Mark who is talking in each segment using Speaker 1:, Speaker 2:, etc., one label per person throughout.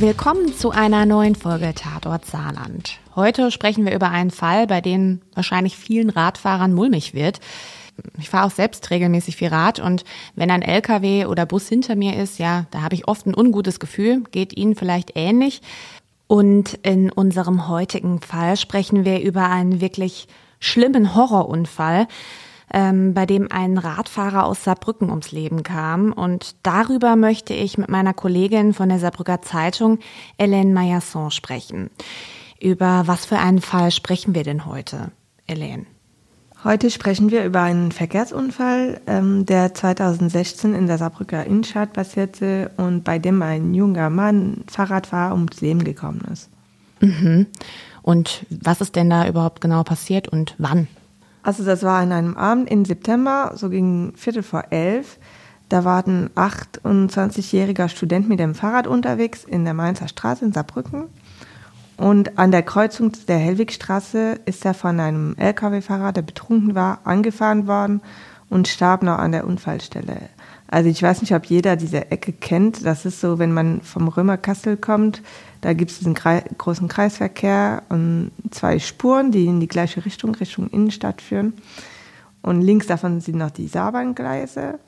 Speaker 1: Willkommen zu einer neuen Folge Tatort Saarland. Heute sprechen wir über einen Fall, bei dem wahrscheinlich vielen Radfahrern mulmig wird. Ich fahre auch selbst regelmäßig viel Rad und wenn ein LKW oder Bus hinter mir ist, ja, da habe ich oft ein ungutes Gefühl, geht Ihnen vielleicht ähnlich. Und in unserem heutigen Fall sprechen wir über einen wirklich schlimmen Horrorunfall, ähm, bei dem ein Radfahrer aus Saarbrücken ums Leben kam. Und darüber möchte ich mit meiner Kollegin von der Saarbrücker Zeitung, Hélène Mayasson, sprechen. Über was für einen Fall sprechen wir denn heute, Hélène?
Speaker 2: Heute sprechen wir über einen Verkehrsunfall, ähm, der 2016 in der Saarbrücker Innenstadt passierte und bei dem ein junger Mann Fahrradfahrer ums Leben gekommen ist.
Speaker 1: Mhm. Und was ist denn da überhaupt genau passiert und wann?
Speaker 2: Also das war an einem Abend im September, so gegen Viertel vor elf. Da war ein 28-jähriger Student mit dem Fahrrad unterwegs in der Mainzer Straße in Saarbrücken. Und an der Kreuzung der Hellwigstraße ist er von einem Lkw-Fahrer, der betrunken war, angefahren worden und starb noch an der Unfallstelle. Also ich weiß nicht, ob jeder diese Ecke kennt. Das ist so, wenn man vom Römerkassel kommt, da gibt es diesen großen Kreisverkehr und zwei Spuren, die in die gleiche Richtung, Richtung Innenstadt führen. Und links davon sind noch die Saarbahngleise.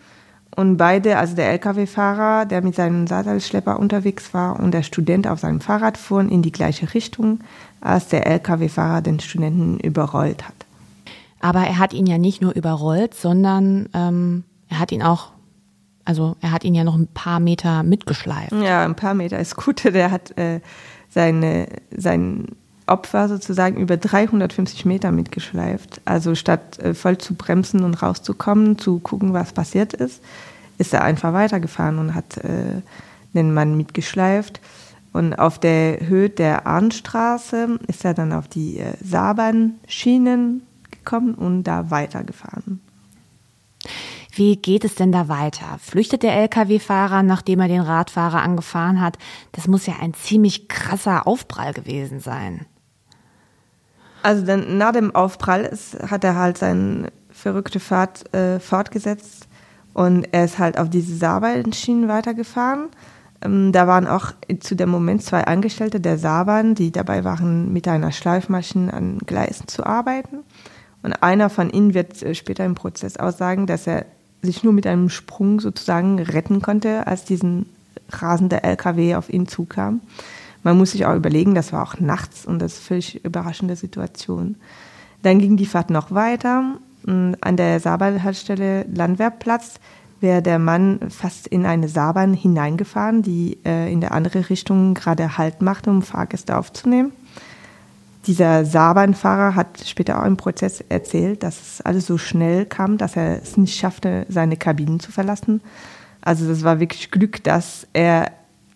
Speaker 2: Und beide, also der Lkw-Fahrer, der mit seinem Sattelschlepper unterwegs war und der Student auf seinem Fahrrad fuhren in die gleiche Richtung, als der Lkw-Fahrer den Studenten überrollt hat.
Speaker 1: Aber er hat ihn ja nicht nur überrollt, sondern ähm, er hat ihn auch also er hat ihn ja noch ein paar Meter mitgeschleift.
Speaker 2: Ja, ein paar Meter ist gut. Der hat äh, seine, sein Opfer sozusagen über 350 Meter mitgeschleift. Also statt äh, voll zu bremsen und rauszukommen, zu gucken, was passiert ist, ist er einfach weitergefahren und hat äh, den Mann mitgeschleift. Und auf der Höhe der Arnstraße ist er dann auf die äh, Saarbahn-Schienen gekommen und da weitergefahren.
Speaker 1: Wie geht es denn da weiter? Flüchtet der Lkw-Fahrer, nachdem er den Radfahrer angefahren hat? Das muss ja ein ziemlich krasser Aufprall gewesen sein.
Speaker 2: Also dann nach dem Aufprall ist, hat er halt seine verrückte Fahrt äh, fortgesetzt und er ist halt auf diese Saarbahn-Schienen weitergefahren. Ähm, da waren auch zu dem Moment zwei Angestellte der Saarbahn, die dabei waren, mit einer Schleifmaschine an Gleisen zu arbeiten. Und einer von ihnen wird äh, später im Prozess aussagen, dass er sich nur mit einem Sprung sozusagen retten konnte, als diesen rasende LKW auf ihn zukam. Man muss sich auch überlegen, das war auch nachts und das ist völlig überraschende Situation. Dann ging die Fahrt noch weiter. An der Saarbahnhaltestelle Landwehrplatz wäre der Mann fast in eine Saarbahn hineingefahren, die äh, in der andere Richtung gerade Halt machte, um Fahrgäste aufzunehmen. Dieser Saarbahnfahrer hat später auch im Prozess erzählt, dass es alles so schnell kam, dass er es nicht schaffte, seine Kabinen zu verlassen. Also das war wirklich Glück, dass er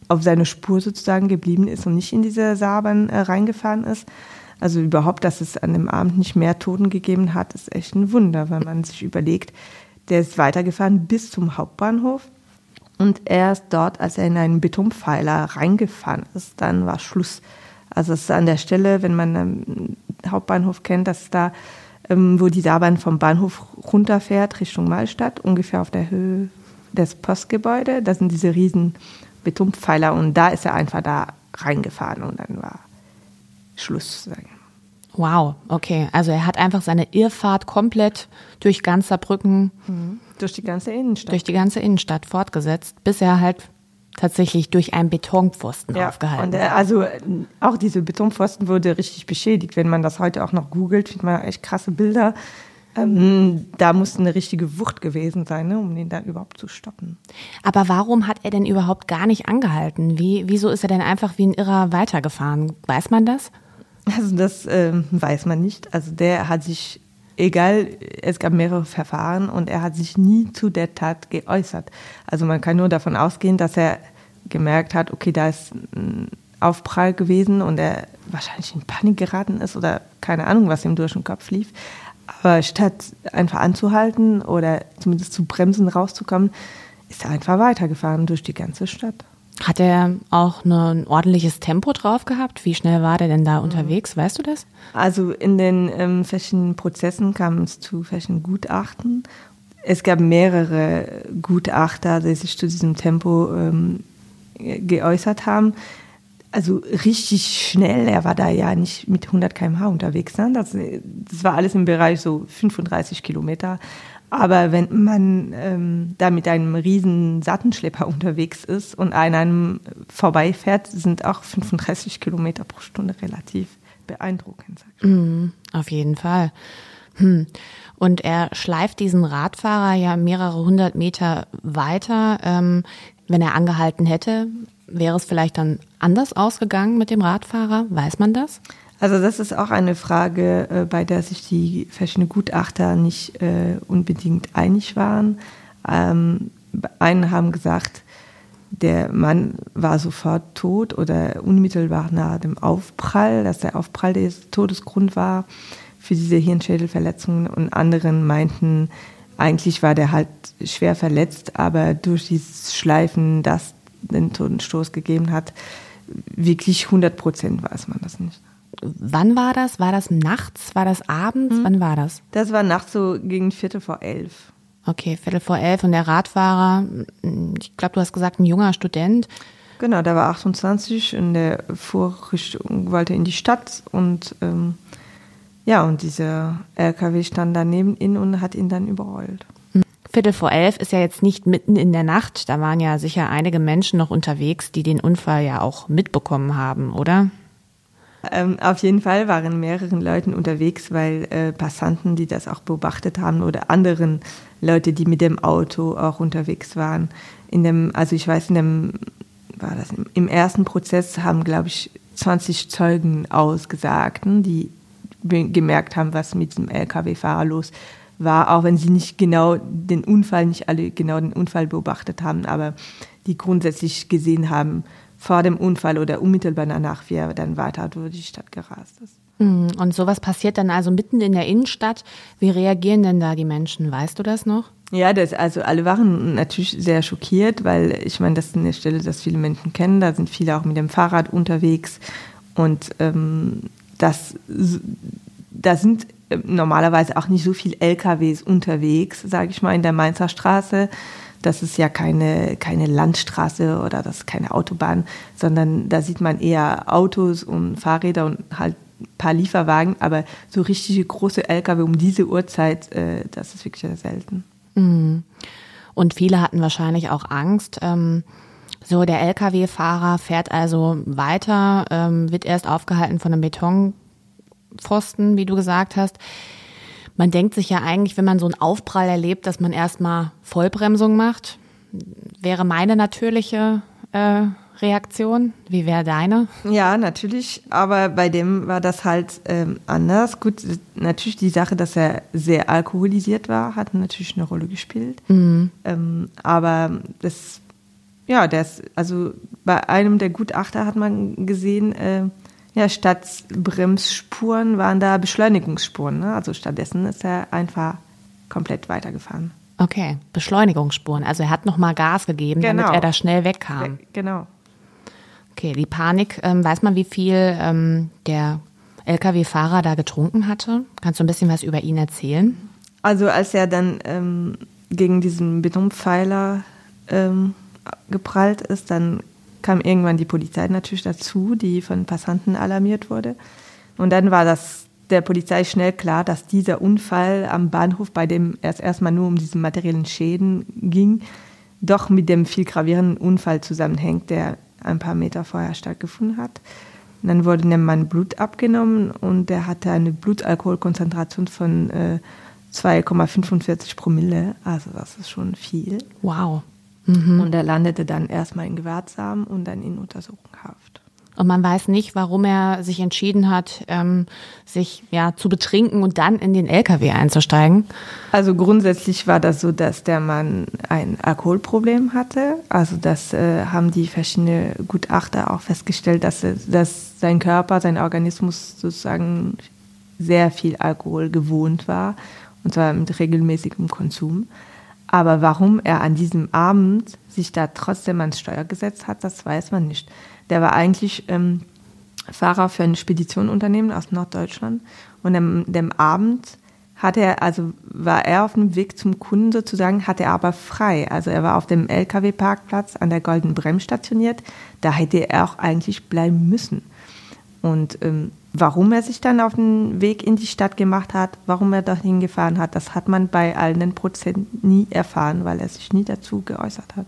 Speaker 2: auf seine Spur sozusagen geblieben ist und nicht in diese Saarbahn äh, reingefahren ist. Also überhaupt, dass es an dem Abend nicht mehr Toten gegeben hat, ist echt ein Wunder, wenn man sich überlegt, der ist weitergefahren bis zum Hauptbahnhof und erst dort, als er in einen Betonpfeiler reingefahren ist, dann war Schluss. Also es ist an der Stelle, wenn man den Hauptbahnhof kennt, dass da, ähm, wo die Saarbahn vom Bahnhof runterfährt Richtung Malstadt, ungefähr auf der Höhe des Postgebäudes, da sind diese riesen Betonpfeiler und da ist er einfach da reingefahren und dann war Schluss. Sagen.
Speaker 1: Wow, okay. Also er hat einfach seine Irrfahrt komplett durch ganz Saarbrücken,
Speaker 2: mhm. durch die ganze Innenstadt,
Speaker 1: durch die ganze Innenstadt fortgesetzt, bis er halt tatsächlich durch einen Betonpfosten ja, aufgehalten.
Speaker 2: Und, äh, also auch diese Betonpfosten wurde richtig beschädigt. Wenn man das heute auch noch googelt, findet man echt krasse Bilder. Ähm, da muss eine richtige Wucht gewesen sein, ne, um den dann überhaupt zu stoppen.
Speaker 1: Aber warum hat er denn überhaupt gar nicht angehalten? Wie, wieso ist er denn einfach wie ein Irrer weitergefahren? Weiß man das?
Speaker 2: Also das ähm, weiß man nicht. Also der hat sich egal, es gab mehrere Verfahren und er hat sich nie zu der Tat geäußert. Also man kann nur davon ausgehen, dass er gemerkt hat, okay, da ist ein Aufprall gewesen und er wahrscheinlich in Panik geraten ist oder keine Ahnung, was ihm durch den Kopf lief. Aber statt einfach anzuhalten oder zumindest zu bremsen, rauszukommen, ist er einfach weitergefahren durch die ganze Stadt.
Speaker 1: Hat er auch ein ordentliches Tempo drauf gehabt? Wie schnell war der denn da unterwegs? Weißt du das?
Speaker 2: Also in den ähm, verschiedenen Prozessen kam es zu verschiedenen Gutachten. Es gab mehrere Gutachter, die sich zu diesem Tempo ähm, geäußert haben. Also richtig schnell, er war da ja nicht mit 100 km/h unterwegs. Ne? Das, das war alles im Bereich so 35 Kilometer. Aber wenn man ähm, da mit einem riesen Sattenschlepper unterwegs ist und an einem vorbeifährt, sind auch 35 Kilometer pro Stunde relativ beeindruckend.
Speaker 1: Mm, auf jeden Fall. Hm. Und er schleift diesen Radfahrer ja mehrere hundert Meter weiter. Ähm, wenn er angehalten hätte, wäre es vielleicht dann anders ausgegangen mit dem Radfahrer? Weiß man das?
Speaker 2: Also das ist auch eine Frage, äh, bei der sich die verschiedenen Gutachter nicht äh, unbedingt einig waren. Ähm, einen haben gesagt, der Mann war sofort tot oder unmittelbar nach dem Aufprall, dass der Aufprall der Todesgrund war für diese Hirnschädelverletzungen. Und anderen meinten, eigentlich war der halt schwer verletzt, aber durch dieses Schleifen, das den Totenstoß gegeben hat, wirklich 100 Prozent weiß man das nicht.
Speaker 1: Wann war das? War das nachts? War das abends? Hm. Wann war das?
Speaker 2: Das war nachts so gegen Viertel vor elf.
Speaker 1: Okay, Viertel vor elf. Und der Radfahrer, ich glaube, du hast gesagt, ein junger Student.
Speaker 2: Genau, der war 28 und der fuhr Richtung, wollte in die Stadt und ähm, ja, und dieser LKW stand daneben ihn und hat ihn dann überrollt.
Speaker 1: Viertel vor elf ist ja jetzt nicht mitten in der Nacht. Da waren ja sicher einige Menschen noch unterwegs, die den Unfall ja auch mitbekommen haben, oder?
Speaker 2: Ähm, auf jeden Fall waren mehrere Leute unterwegs, weil äh, Passanten, die das auch beobachtet haben oder anderen Leute, die mit dem Auto auch unterwegs waren. In dem, also ich weiß, in dem, war das, im ersten Prozess haben, glaube ich, 20 Zeugen ausgesagt, ne, die gemerkt haben, was mit dem LKW-Fahrer los war, auch wenn sie nicht genau den Unfall, nicht alle genau den Unfall beobachtet haben, aber die grundsätzlich gesehen haben, vor dem Unfall oder unmittelbar danach, wie er dann weiter durch die Stadt gerast ist.
Speaker 1: Mhm. Und sowas passiert dann also mitten in der Innenstadt. Wie reagieren denn da die Menschen? Weißt du das noch?
Speaker 2: Ja, das, also alle waren natürlich sehr schockiert, weil ich meine, das ist eine Stelle, das viele Menschen kennen. Da sind viele auch mit dem Fahrrad unterwegs. Und ähm, das, da sind äh, normalerweise auch nicht so viele LKWs unterwegs, sage ich mal, in der Mainzer Straße. Das ist ja keine, keine Landstraße oder das ist keine Autobahn, sondern da sieht man eher Autos und Fahrräder und halt ein paar Lieferwagen, aber so richtige große LKW um diese Uhrzeit, äh, das ist wirklich sehr selten.
Speaker 1: Mhm. Und viele hatten wahrscheinlich auch Angst. Ähm, so, der Lkw-Fahrer fährt also weiter, ähm, wird erst aufgehalten von einem Betonpfosten, wie du gesagt hast. Man denkt sich ja eigentlich, wenn man so einen Aufprall erlebt, dass man erstmal Vollbremsung macht. Wäre meine natürliche äh, Reaktion. Wie wäre deine?
Speaker 2: Ja, natürlich. Aber bei dem war das halt ähm, anders. Gut, natürlich die Sache, dass er sehr alkoholisiert war, hat natürlich eine Rolle gespielt. Mhm. Ähm, aber das ja, das, also bei einem der Gutachter hat man gesehen, äh, ja, statt Bremsspuren waren da Beschleunigungsspuren. Ne? Also stattdessen ist er einfach komplett weitergefahren.
Speaker 1: Okay, Beschleunigungsspuren. Also er hat nochmal Gas gegeben, genau. damit er da schnell wegkam.
Speaker 2: Genau.
Speaker 1: Okay, die Panik, ähm, weiß man, wie viel ähm, der Lkw-Fahrer da getrunken hatte? Kannst du ein bisschen was über ihn erzählen?
Speaker 2: Also als er dann ähm, gegen diesen Betonpfeiler ähm, geprallt ist, dann kam irgendwann die Polizei natürlich dazu, die von Passanten alarmiert wurde. Und dann war das der Polizei schnell klar, dass dieser Unfall am Bahnhof, bei dem es erstmal nur um diese materiellen Schäden ging, doch mit dem viel gravierenden Unfall zusammenhängt, der ein paar Meter vorher stattgefunden hat. Und dann wurde dem Mann Blut abgenommen und der hatte eine Blutalkoholkonzentration von äh, 2,45 Promille. Also das ist schon viel.
Speaker 1: Wow.
Speaker 2: Mhm. Und er landete dann erstmal in Gewahrsam und dann in Untersuchungshaft.
Speaker 1: Und man weiß nicht, warum er sich entschieden hat, ähm, sich ja zu betrinken und dann in den LKW einzusteigen.
Speaker 2: Also grundsätzlich war das so, dass der Mann ein Alkoholproblem hatte. Also das äh, haben die verschiedenen Gutachter auch festgestellt, dass, dass sein Körper, sein Organismus sozusagen sehr viel Alkohol gewohnt war und zwar mit regelmäßigem Konsum. Aber warum er an diesem Abend sich da trotzdem ans Steuer gesetzt hat, das weiß man nicht. Der war eigentlich ähm, Fahrer für ein Speditionunternehmen aus Norddeutschland und am dem Abend hatte er, also war er auf dem Weg zum Kunden sozusagen, hatte er aber frei. Also er war auf dem LKW-Parkplatz an der Golden Brem stationiert. Da hätte er auch eigentlich bleiben müssen. Und ähm, warum er sich dann auf den Weg in die Stadt gemacht hat, warum er dorthin gefahren hat, das hat man bei allen Prozenten nie erfahren, weil er sich nie dazu geäußert hat.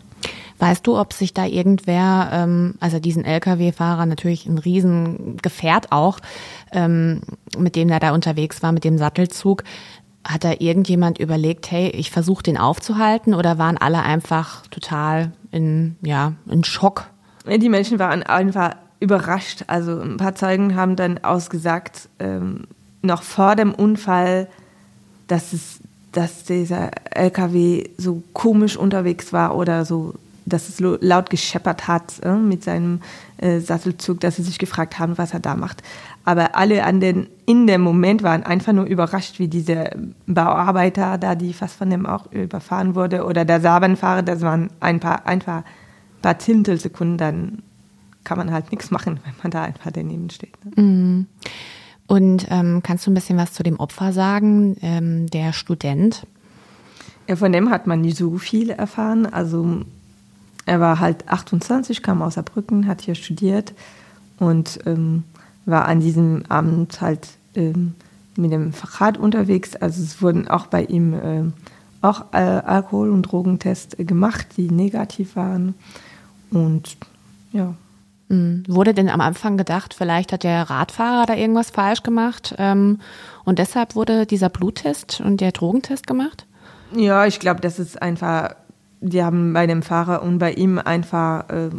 Speaker 1: Weißt du, ob sich da irgendwer, ähm, also diesen Lkw-Fahrer natürlich ein Riesengefährt auch, ähm, mit dem er da unterwegs war, mit dem Sattelzug, hat da irgendjemand überlegt, hey, ich versuche den aufzuhalten oder waren alle einfach total in, ja, in Schock?
Speaker 2: Die Menschen waren einfach überrascht. Also ein paar Zeugen haben dann ausgesagt, ähm, noch vor dem Unfall, dass es dass dieser LKW so komisch unterwegs war oder so dass es laut gescheppert hat äh, mit seinem äh, Sattelzug, dass sie sich gefragt haben, was er da macht. Aber alle an den, in dem Moment waren einfach nur überrascht, wie diese Bauarbeiter da, die fast von dem auch überfahren wurde, oder der Sabanfahrer, das waren ein paar, ein paar Zintelsekunden, dann kann man halt nichts machen, wenn man da einfach daneben steht.
Speaker 1: Ne? Mhm. Und ähm, kannst du ein bisschen was zu dem Opfer sagen, ähm, der Student?
Speaker 2: Ja, von dem hat man nicht so viel erfahren. Also er war halt 28, kam aus Saarbrücken, hat hier studiert und ähm, war an diesem Abend halt ähm, mit dem Fahrrad unterwegs. Also es wurden auch bei ihm äh, auch äh, Alkohol- und Drogentests gemacht, die negativ waren. Und ja.
Speaker 1: Mhm. Wurde denn am Anfang gedacht, vielleicht hat der Radfahrer da irgendwas falsch gemacht ähm, und deshalb wurde dieser Bluttest und der Drogentest gemacht?
Speaker 2: Ja, ich glaube, das ist einfach die haben bei dem Fahrer und bei ihm einfach äh,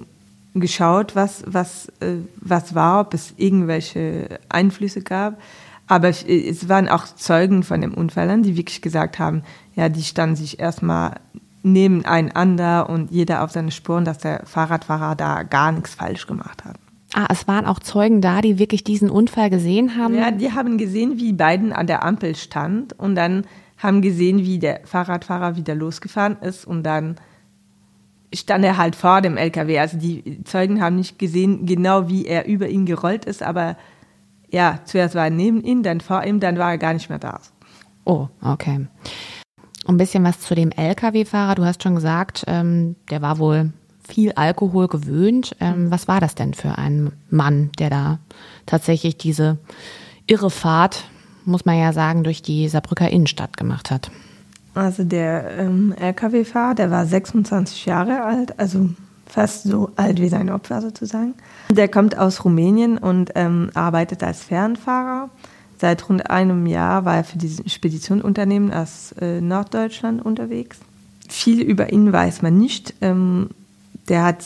Speaker 2: geschaut, was, was, äh, was war, ob es irgendwelche Einflüsse gab. Aber es waren auch Zeugen von den Unfällen, die wirklich gesagt haben, ja, die standen sich erstmal nebeneinander und jeder auf seine Spuren, dass der Fahrradfahrer da gar nichts falsch gemacht hat.
Speaker 1: Ah, es waren auch Zeugen da, die wirklich diesen Unfall gesehen haben?
Speaker 2: Ja, die haben gesehen, wie beiden an der Ampel stand und dann haben gesehen, wie der Fahrradfahrer wieder losgefahren ist und dann stand er halt vor dem LKW. Also die Zeugen haben nicht gesehen, genau wie er über ihn gerollt ist, aber ja, zuerst war er neben ihm, dann vor ihm, dann war er gar nicht mehr da.
Speaker 1: Oh, okay. Ein bisschen was zu dem Lkw-Fahrer. Du hast schon gesagt, ähm, der war wohl viel Alkohol gewöhnt. Ähm, was war das denn für ein Mann, der da tatsächlich diese irre Fahrt muss man ja sagen, durch die Saarbrücker Innenstadt gemacht hat.
Speaker 2: Also der ähm, Lkw-Fahrer, der war 26 Jahre alt, also fast so alt wie sein Opfer sozusagen. Der kommt aus Rumänien und ähm, arbeitet als Fernfahrer. Seit rund einem Jahr war er für dieses Speditionunternehmen aus äh, Norddeutschland unterwegs. Viel über ihn weiß man nicht. Ähm, der hat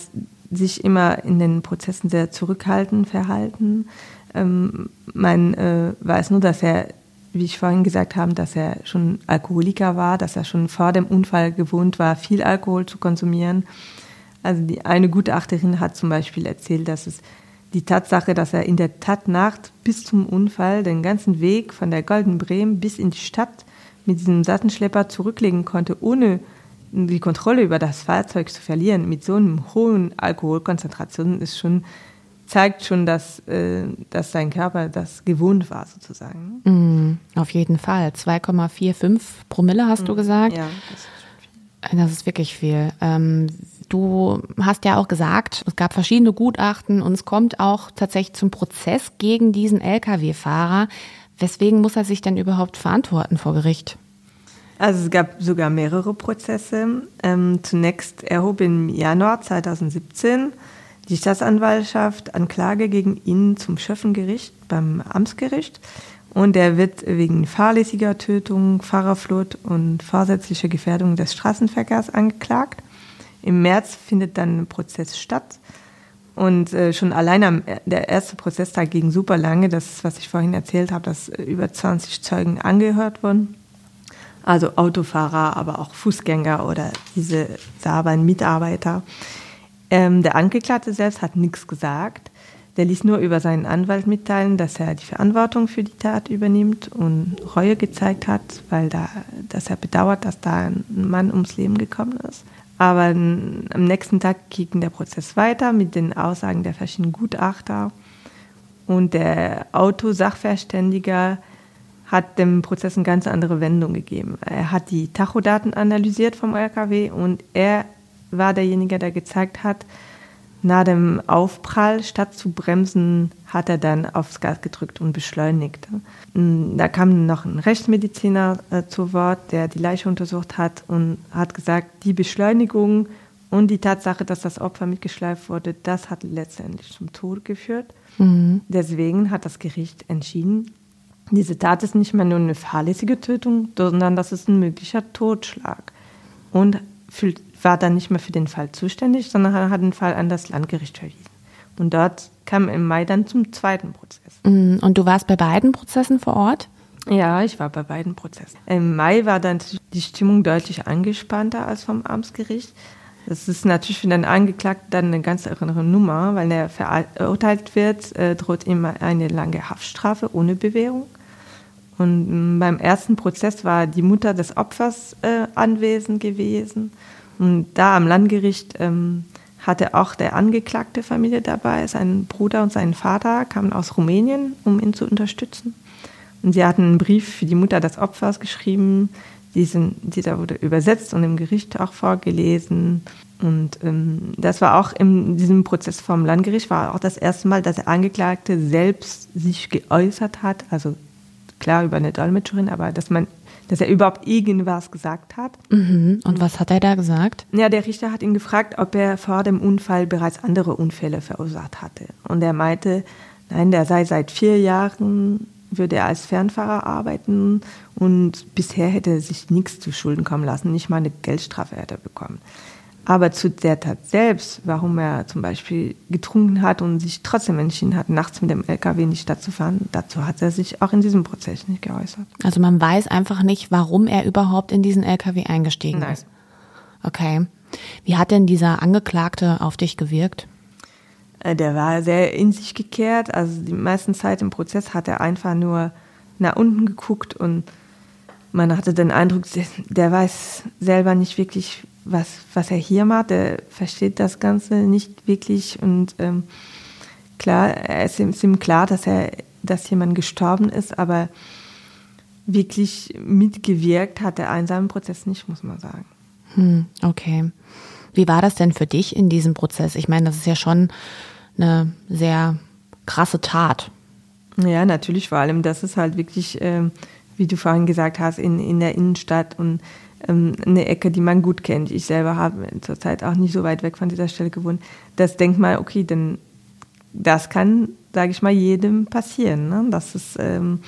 Speaker 2: sich immer in den Prozessen sehr zurückhaltend verhalten. Ähm, man äh, weiß nur, dass er, wie ich vorhin gesagt habe, dass er schon Alkoholiker war, dass er schon vor dem Unfall gewohnt war, viel Alkohol zu konsumieren. Also die eine Gutachterin hat zum Beispiel erzählt, dass es die Tatsache, dass er in der Tatnacht bis zum Unfall den ganzen Weg von der Golden Bremen bis in die Stadt mit diesem Sattenschlepper zurücklegen konnte, ohne die Kontrolle über das Fahrzeug zu verlieren, mit so einem hohen Alkoholkonzentration, ist schon zeigt schon, dass, äh, dass sein Körper das gewohnt war, sozusagen.
Speaker 1: Mm, auf jeden Fall. 2,45 Promille hast mm, du gesagt. Ja, das ist, das ist wirklich viel. Ähm, du hast ja auch gesagt, es gab verschiedene Gutachten und es kommt auch tatsächlich zum Prozess gegen diesen Lkw-Fahrer. Weswegen muss er sich denn überhaupt verantworten vor Gericht?
Speaker 2: Also es gab sogar mehrere Prozesse. Ähm, zunächst erhob im Januar 2017 die Staatsanwaltschaft Anklage gegen ihn zum Schöffengericht beim Amtsgericht und er wird wegen fahrlässiger Tötung, Fahrerflucht und vorsätzlicher Gefährdung des Straßenverkehrs angeklagt. Im März findet dann ein Prozess statt. Und äh, schon allein am der erste Prozesstag ging super lange, das was ich vorhin erzählt habe, dass äh, über 20 Zeugen angehört wurden. Also Autofahrer, aber auch Fußgänger oder diese Saban-Mitarbeiter. Ähm, der Angeklagte selbst hat nichts gesagt. Der ließ nur über seinen Anwalt mitteilen, dass er die Verantwortung für die Tat übernimmt und Reue gezeigt hat, weil da, dass er bedauert, dass da ein Mann ums Leben gekommen ist. Aber am nächsten Tag ging der Prozess weiter mit den Aussagen der verschiedenen Gutachter. Und der Autosachverständiger hat dem Prozess eine ganz andere Wendung gegeben. Er hat die Tachodaten analysiert vom LKW und er war derjenige, der gezeigt hat, nach dem Aufprall, statt zu bremsen, hat er dann aufs Gas gedrückt und beschleunigt. Da kam noch ein Rechtsmediziner äh, zu Wort, der die Leiche untersucht hat und hat gesagt, die Beschleunigung und die Tatsache, dass das Opfer mitgeschleift wurde, das hat letztendlich zum Tod geführt. Mhm. Deswegen hat das Gericht entschieden, diese Tat ist nicht mehr nur eine fahrlässige Tötung, sondern das ist ein möglicher Totschlag. Und war dann nicht mehr für den Fall zuständig, sondern hat den Fall an das Landgericht verwiesen. Und dort kam im Mai dann zum zweiten Prozess.
Speaker 1: Mhm. Und du warst bei beiden Prozessen vor Ort?
Speaker 2: Ja, ich war bei beiden Prozessen. Im Mai war dann die Stimmung deutlich angespannter als vom Amtsgericht. Das ist natürlich für den Angeklagten dann eine ganz andere Nummer, weil er verurteilt wird, äh, droht ihm eine lange Haftstrafe ohne Bewährung. Und mm, beim ersten Prozess war die Mutter des Opfers äh, anwesend gewesen. Und da am Landgericht ähm, hatte auch der angeklagte Familie dabei. Sein Bruder und sein Vater kamen aus Rumänien, um ihn zu unterstützen. Und sie hatten einen Brief für die Mutter des Opfers geschrieben. Diesen, dieser wurde übersetzt und im Gericht auch vorgelesen. Und ähm, das war auch in diesem Prozess vom Landgericht, war auch das erste Mal, dass der Angeklagte selbst sich geäußert hat, also klar über eine Dolmetscherin, aber dass man, dass er überhaupt irgendwas gesagt hat.
Speaker 1: Mhm. Und was hat er da gesagt?
Speaker 2: Ja, der Richter hat ihn gefragt, ob er vor dem Unfall bereits andere Unfälle verursacht hatte. Und er meinte, nein, der sei seit vier Jahren würde er als Fernfahrer arbeiten und bisher hätte er sich nichts zu Schulden kommen lassen, nicht mal eine Geldstrafe hätte er bekommen. Aber zu der Tat selbst, warum er zum Beispiel getrunken hat und sich trotzdem entschieden hat, nachts mit dem LKW in die Stadt zu fahren, dazu hat er sich auch in diesem Prozess nicht geäußert.
Speaker 1: Also man weiß einfach nicht, warum er überhaupt in diesen LKW eingestiegen Nein. ist. Okay. Wie hat denn dieser Angeklagte auf dich gewirkt?
Speaker 2: Äh, der war sehr in sich gekehrt. Also die meisten Zeit im Prozess hat er einfach nur nach unten geguckt und man hatte den Eindruck, der weiß selber nicht wirklich, was, was er hier macht. Er versteht das Ganze nicht wirklich. Und ähm, klar, es ist ihm klar, dass er, dass jemand gestorben ist, aber wirklich mitgewirkt hat der einsame Prozess nicht, muss man sagen.
Speaker 1: Hm, okay. Wie war das denn für dich in diesem Prozess? Ich meine, das ist ja schon eine sehr krasse Tat.
Speaker 2: Ja, natürlich, vor allem, das ist halt wirklich, äh, wie du vorhin gesagt hast, in, in der Innenstadt und ähm, eine Ecke, die man gut kennt. Ich selber habe zurzeit auch nicht so weit weg von dieser Stelle gewohnt. Das denkt man, okay, denn das kann, sage ich mal, jedem passieren. Ne? Das ist, ähm,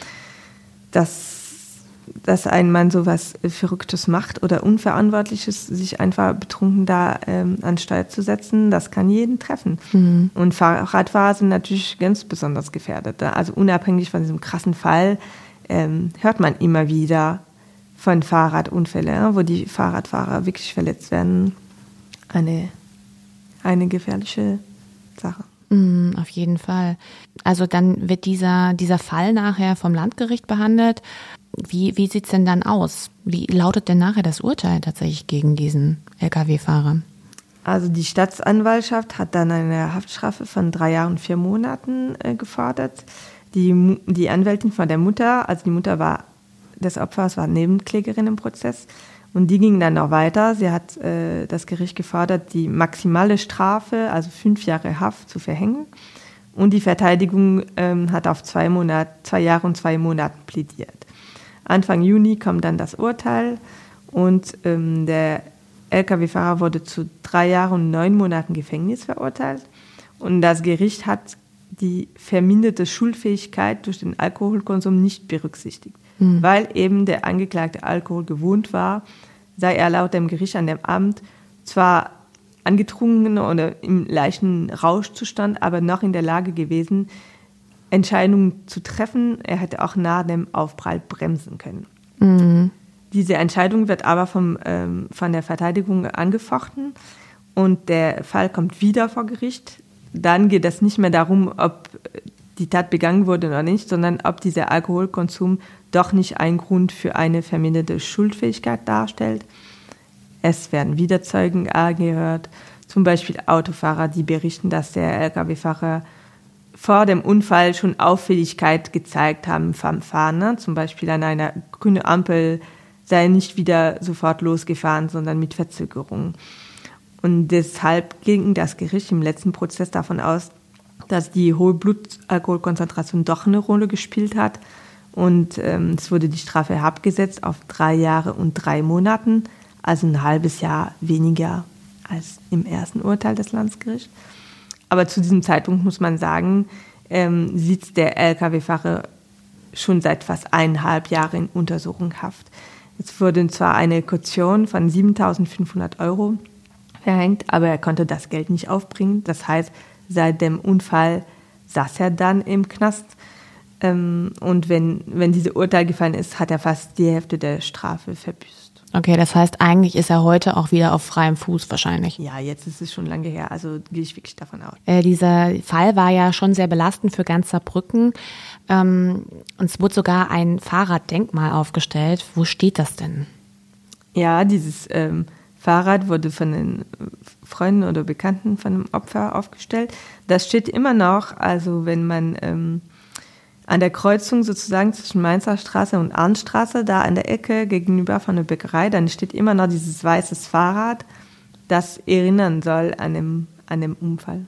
Speaker 2: dass, dass ein Mann so was Verrücktes macht oder Unverantwortliches, sich einfach betrunken da ähm, an Steuer zu setzen, das kann jeden treffen. Mhm. Und Fahrradfahrer sind natürlich ganz besonders gefährdet. Ne? Also unabhängig von diesem krassen Fall ähm, hört man immer wieder von Fahrradunfällen, wo die Fahrradfahrer wirklich verletzt werden. Eine, eine gefährliche Sache.
Speaker 1: Mm, auf jeden Fall. Also dann wird dieser, dieser Fall nachher vom Landgericht behandelt. Wie, wie sieht es denn dann aus? Wie lautet denn nachher das Urteil tatsächlich gegen diesen Lkw-Fahrer?
Speaker 2: Also die Staatsanwaltschaft hat dann eine Haftstrafe von drei Jahren und vier Monaten äh, gefordert. Die, die Anwältin von der Mutter, also die Mutter war des Opfers war Nebenklägerin im Prozess. Und die ging dann noch weiter. Sie hat äh, das Gericht gefordert, die maximale Strafe, also fünf Jahre Haft, zu verhängen. Und die Verteidigung ähm, hat auf zwei, Monat, zwei Jahre und zwei Monate plädiert. Anfang Juni kommt dann das Urteil und ähm, der Lkw-Fahrer wurde zu drei Jahren und neun Monaten Gefängnis verurteilt. Und das Gericht hat die verminderte Schulfähigkeit durch den Alkoholkonsum nicht berücksichtigt mhm. weil eben der Angeklagte Alkohol gewohnt war, sei er laut dem Gericht an dem Amt zwar angetrunken oder im leichten Rauschzustand, aber noch in der Lage gewesen, Entscheidungen zu treffen. Er hätte auch nach dem Aufprall bremsen können. Mhm. Diese Entscheidung wird aber vom, ähm, von der Verteidigung angefochten und der Fall kommt wieder vor Gericht. Dann geht es nicht mehr darum, ob die Tat begangen wurde oder nicht, sondern ob dieser Alkoholkonsum doch nicht ein Grund für eine verminderte Schuldfähigkeit darstellt. Es werden wieder Zeugen angehört, zum Beispiel Autofahrer, die berichten, dass der Lkw-Fahrer vor dem Unfall schon Auffälligkeit gezeigt haben vom Fahren. Ne? Zum Beispiel an einer grünen Ampel sei nicht wieder sofort losgefahren, sondern mit Verzögerung. Und deshalb ging das Gericht im letzten Prozess davon aus, dass die hohe Blutalkoholkonzentration doch eine Rolle gespielt hat. Und ähm, es wurde die Strafe abgesetzt auf drei Jahre und drei Monaten, also ein halbes Jahr weniger als im ersten Urteil des Landesgerichts. Aber zu diesem Zeitpunkt muss man sagen, ähm, sitzt der Lkw-Fahrer schon seit fast eineinhalb Jahren in Untersuchungshaft. Jetzt wurde zwar eine Kaution von 7.500 Euro verhängt, aber er konnte das Geld nicht aufbringen. Das heißt, seit dem Unfall saß er dann im Knast. Ähm, und wenn, wenn dieses Urteil gefallen ist, hat er fast die Hälfte der Strafe verbüßt.
Speaker 1: Okay, das heißt, eigentlich ist er heute auch wieder auf freiem Fuß wahrscheinlich.
Speaker 2: Ja, jetzt ist es schon lange her, also gehe ich wirklich davon aus.
Speaker 1: Äh, dieser Fall war ja schon sehr belastend für ganz Saarbrücken. Ähm, und es wurde sogar ein Fahrraddenkmal aufgestellt. Wo steht das denn?
Speaker 2: Ja, dieses ähm, Fahrrad wurde von den Freunden oder Bekannten von dem Opfer aufgestellt. Das steht immer noch, also wenn man ähm, an der Kreuzung sozusagen zwischen Mainzer Straße und Arnstraße, da an der Ecke gegenüber von der Bäckerei, dann steht immer noch dieses weiße Fahrrad, das erinnern soll an dem, an dem Unfall.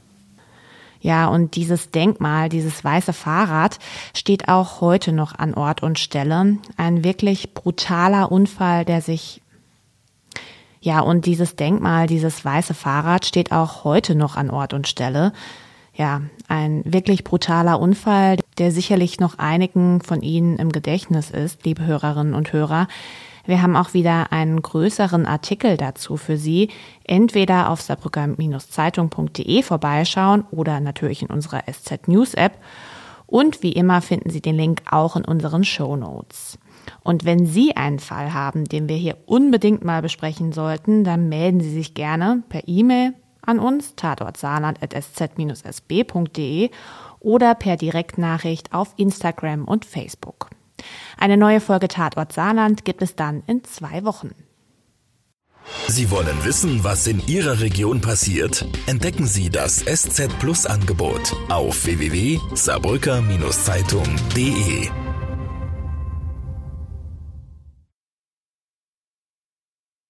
Speaker 1: Ja, und dieses Denkmal, dieses weiße Fahrrad steht auch heute noch an Ort und Stelle. Ein wirklich brutaler Unfall, der sich ja, und dieses Denkmal, dieses weiße Fahrrad steht auch heute noch an Ort und Stelle. Ja, ein wirklich brutaler Unfall, der sicherlich noch einigen von Ihnen im Gedächtnis ist, liebe Hörerinnen und Hörer. Wir haben auch wieder einen größeren Artikel dazu für Sie. Entweder auf saarbrücker-zeitung.de vorbeischauen oder natürlich in unserer SZ News App. Und wie immer finden Sie den Link auch in unseren Show Notes. Und wenn Sie einen Fall haben, den wir hier unbedingt mal besprechen sollten, dann melden Sie sich gerne per E-Mail an uns, tatortsaarland.sz-sb.de oder per Direktnachricht auf Instagram und Facebook. Eine neue Folge Tatort Saarland gibt es dann in zwei Wochen.
Speaker 3: Sie wollen wissen, was in Ihrer Region passiert? Entdecken Sie das SZ Plus Angebot auf www.saarbrücker-zeitung.de.